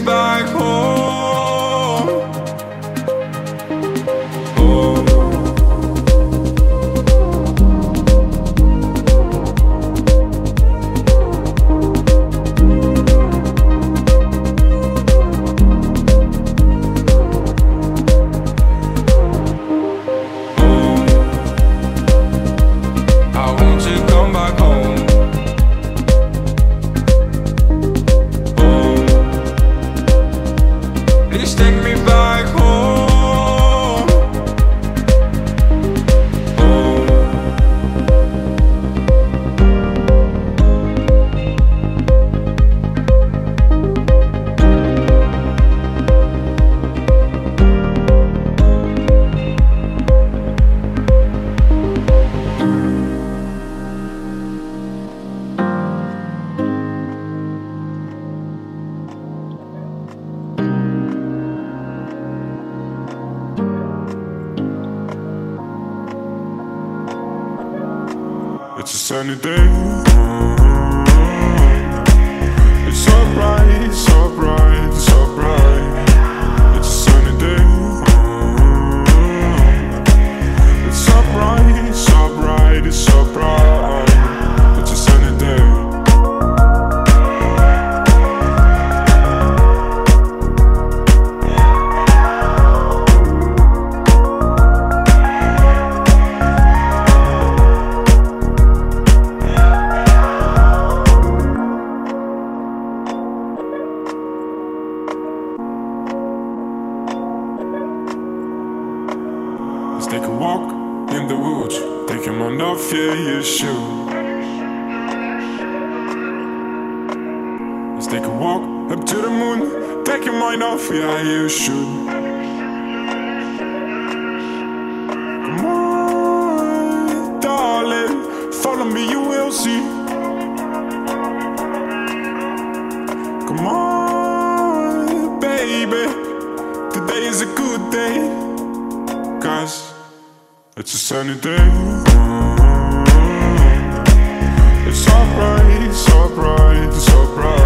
back home. follow me, you will see. Come on, baby. Today is a good day. Cause it's a sunny day. It's alright, it's alright, it's alright.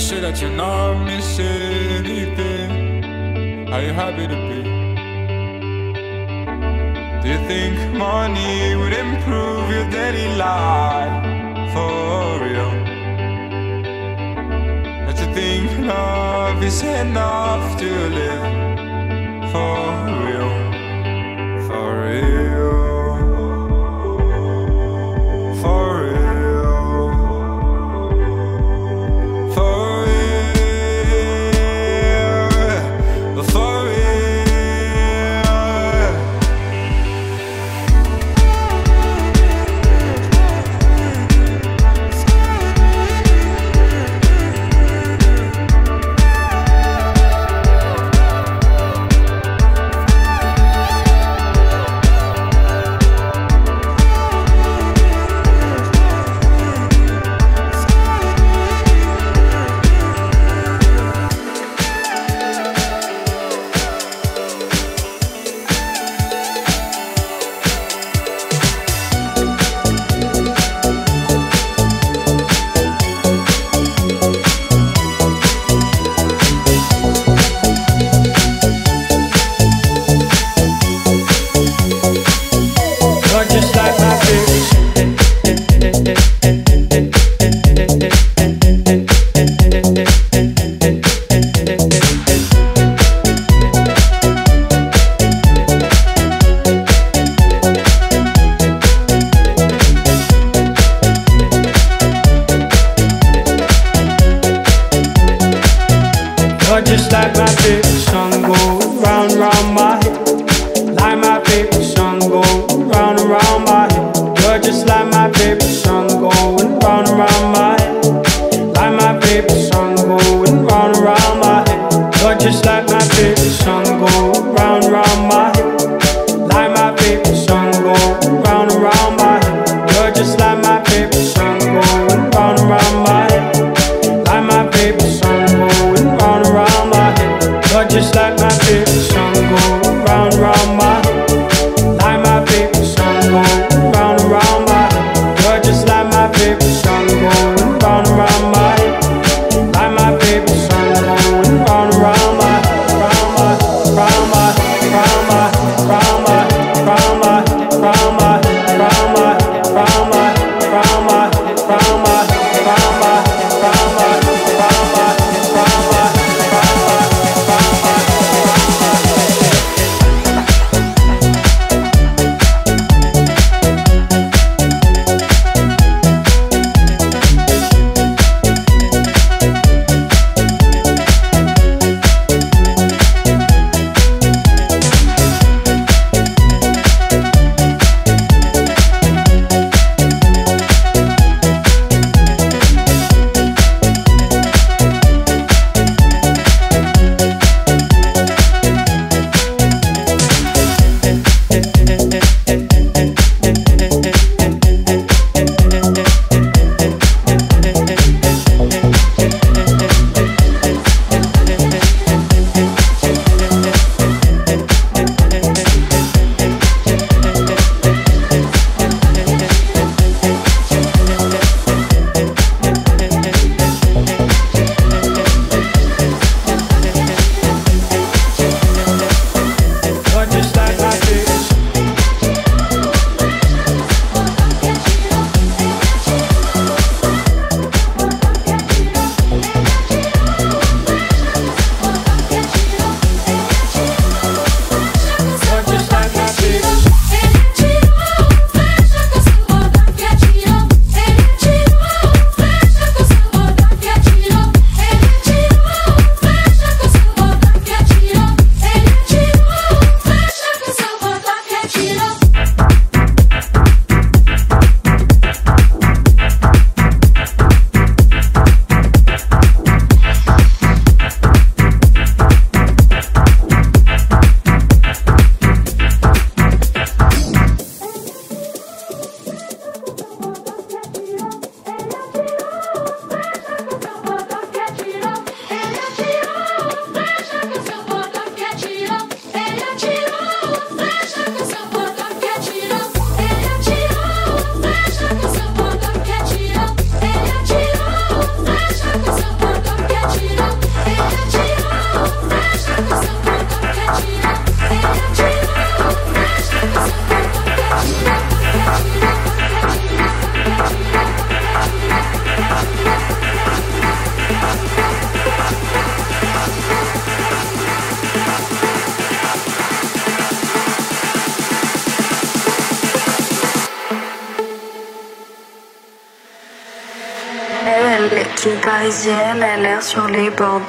Make sure that you're not missing anything. Are you happy to be? Do you think money would improve your daily life for real? That you think love is enough to live for real?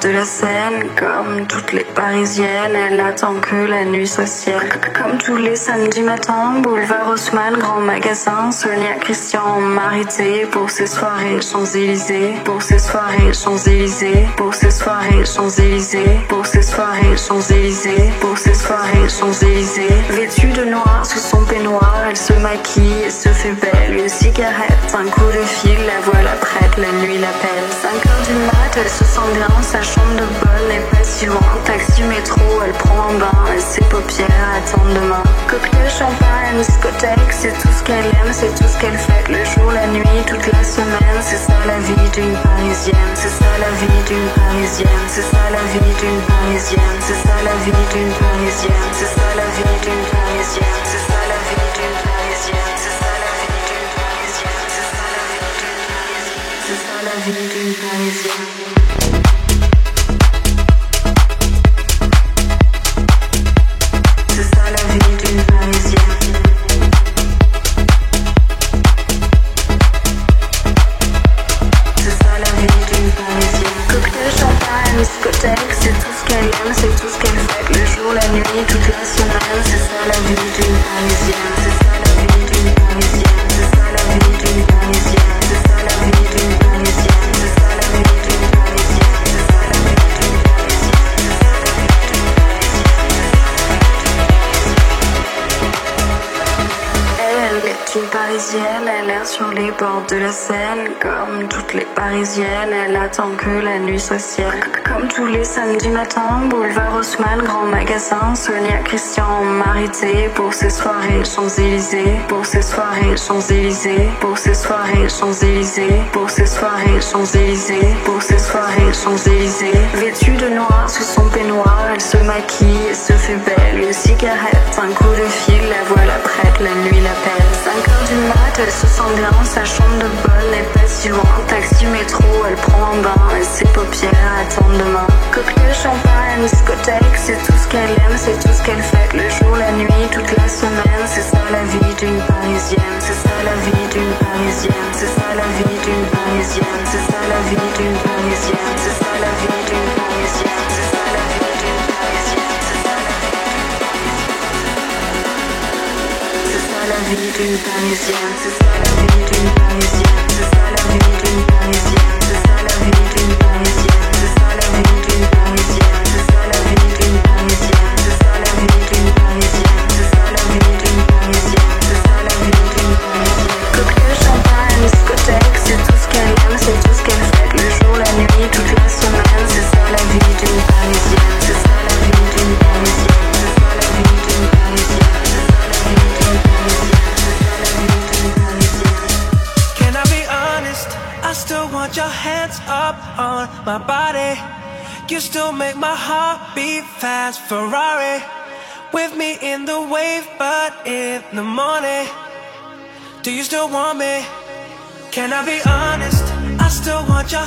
De la Seine. Comme toutes les parisiennes, elle attend que la nuit soit ciel. Comme tous les samedis matins, boulevard Haussmann, grand magasin. Sonia Christian, marité pour ses soirées Champs-Élysées. Pour ses soirées Champs-Élysées. Pour ses soirées Champs-Élysées. Pour ses soirées Champs-Élysées. Pour ses soirées Champs-Élysées. Vêtue de noir sous son peignoir, elle se maquille et se fait belle. Une cigarette, un coup de fil, la voilà prête, la nuit l'appelle. 5 heures du mat, elle se sent bien, sa chambre de bonne n'est pas loin. Taxi métro, elle prend un bain, et ses paupières attendent demain. Cocktail, champagne, discothèque, c'est tout ce qu'elle aime, c'est tout ce qu'elle fait. Le jour, la nuit, toute la semaine, c'est ça la vie d'une parisienne. C'est ça la vie d'une parisienne. C'est ça la vie d'une parisienne. C'est ça la vie d'une parisienne. C'est ça la vie d'une parisienne. C'est ça la vie d'une parisienne. C'est ça c'est tout ce qu'elle aime, c'est tout ce qu'elle fait. Le jour, la nuit, toute la semaine, c'est ça la vie d'une parisienne. Bords de la Seine. Comme toutes les parisiennes, elle attend que la nuit soit ciel. Comme tous les samedis matins, boulevard Haussmann, grand magasin. Sonia Christian, marité pour ses soirées Champs-Élysées. Pour ses soirées Champs-Élysées. Pour ses soirées Champs-Élysées. Pour ses soirées Champs-Élysées. Pour ses soirées Champs-Élysées. Vêtue de noir sous son peignoir, elle se maquille et se fait belle. Une cigarette, un coup de fil, la voilà prête, la nuit l'appelle. 5 heures du mat, elle se sent bien, sa chambre de bonne n'est pas si loin. Taxi métro, elle prend un bain et ses paupières attendent demain. Cocktail, champagne, discothèque, c'est tout ce qu'elle aime, c'est tout ce qu'elle fait. Le jour, la nuit, toute la semaine, c'est ça still want me? Can I be honest? I still want your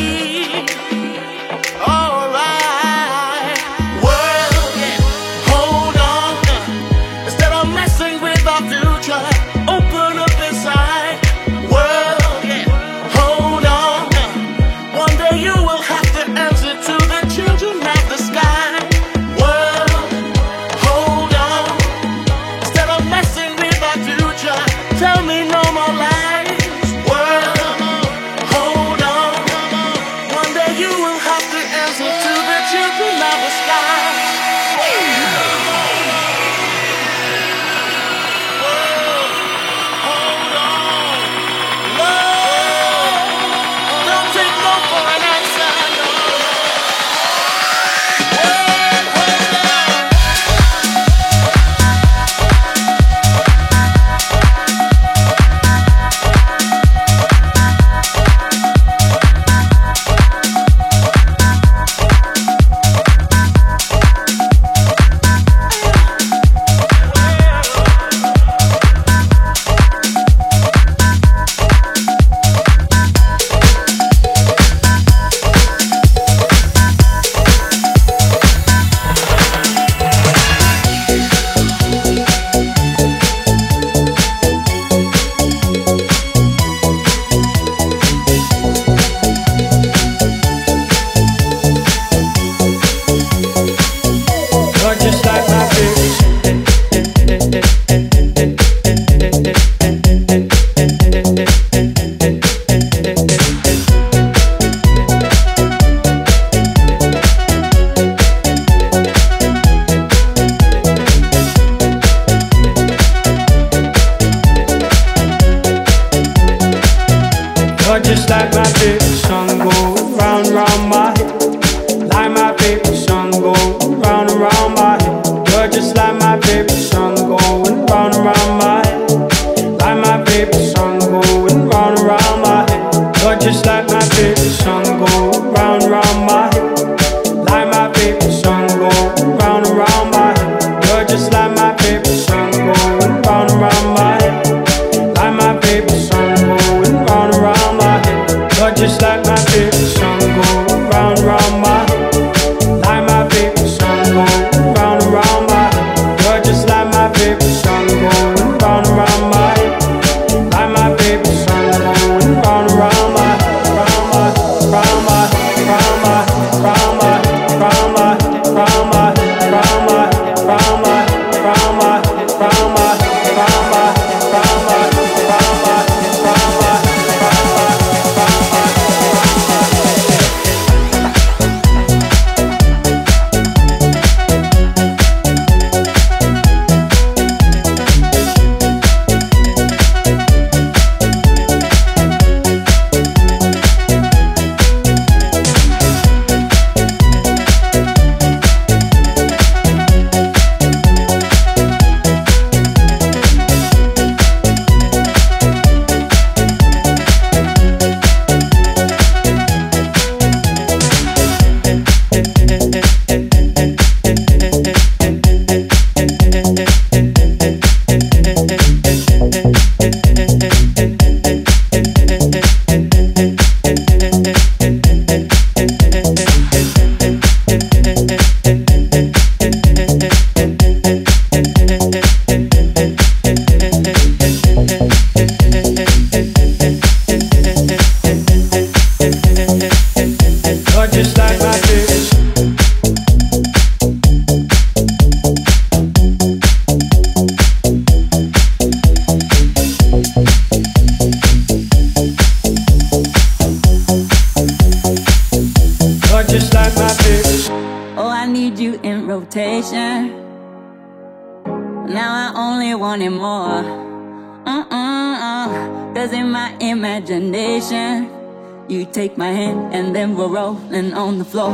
take my hand, and then we're rolling on the floor.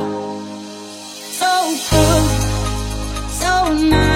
So cool, so nice.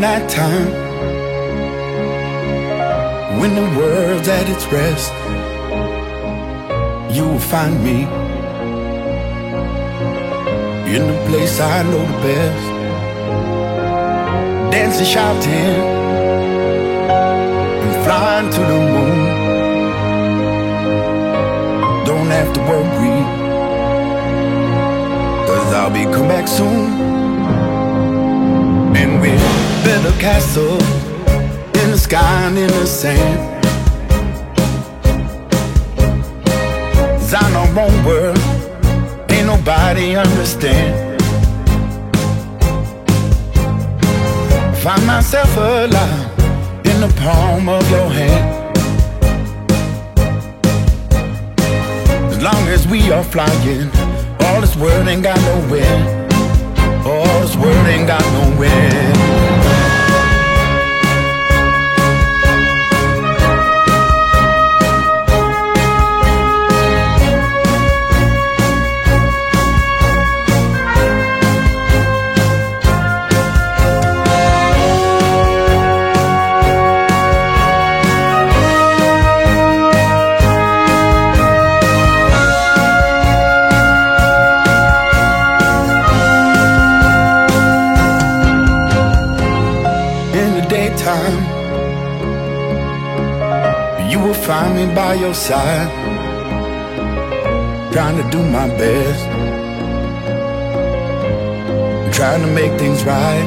night time when the world's at its rest you will find me in the place i know the best. Dancing shouting and flying to the moon. Don't have to worry cause i'll be come back soon. And we'll up a castle in the sky and in the sand. It's on our own world, ain't nobody understand. Find myself alive in the palm of your hand. As long as we are flying, all this world ain't got no wind. All this world ain't got no wind. Me by your side, trying to do my best, trying to make things right.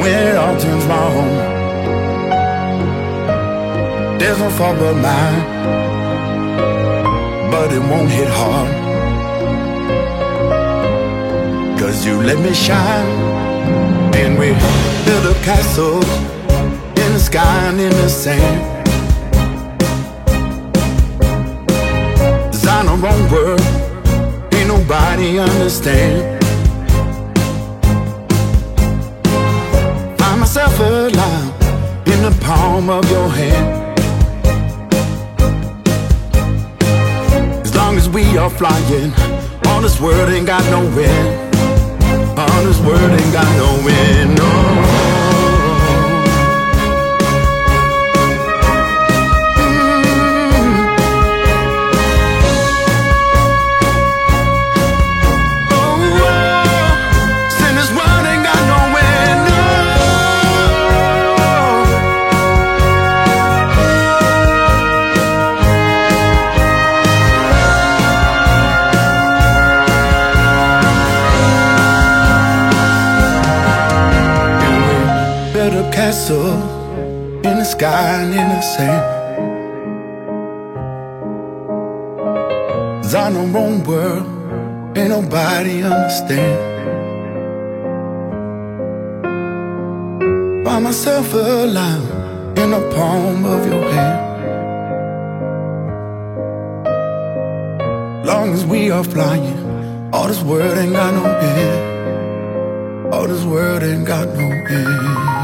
When it all turns wrong, there's no fault but mine, but it won't hit hard. Cause you let me shine, and we build up castles in the sky and in the sand. Nobody understand. Find myself alive in the palm of your hand. As long as we are flying, all this world ain't got no end. All this world ain't got no end. No. Sand. Cause I'm our own world, ain't nobody understand. Find myself alive in the palm of your hand. Long as we are flying, all this world ain't got no end. All this world ain't got no end.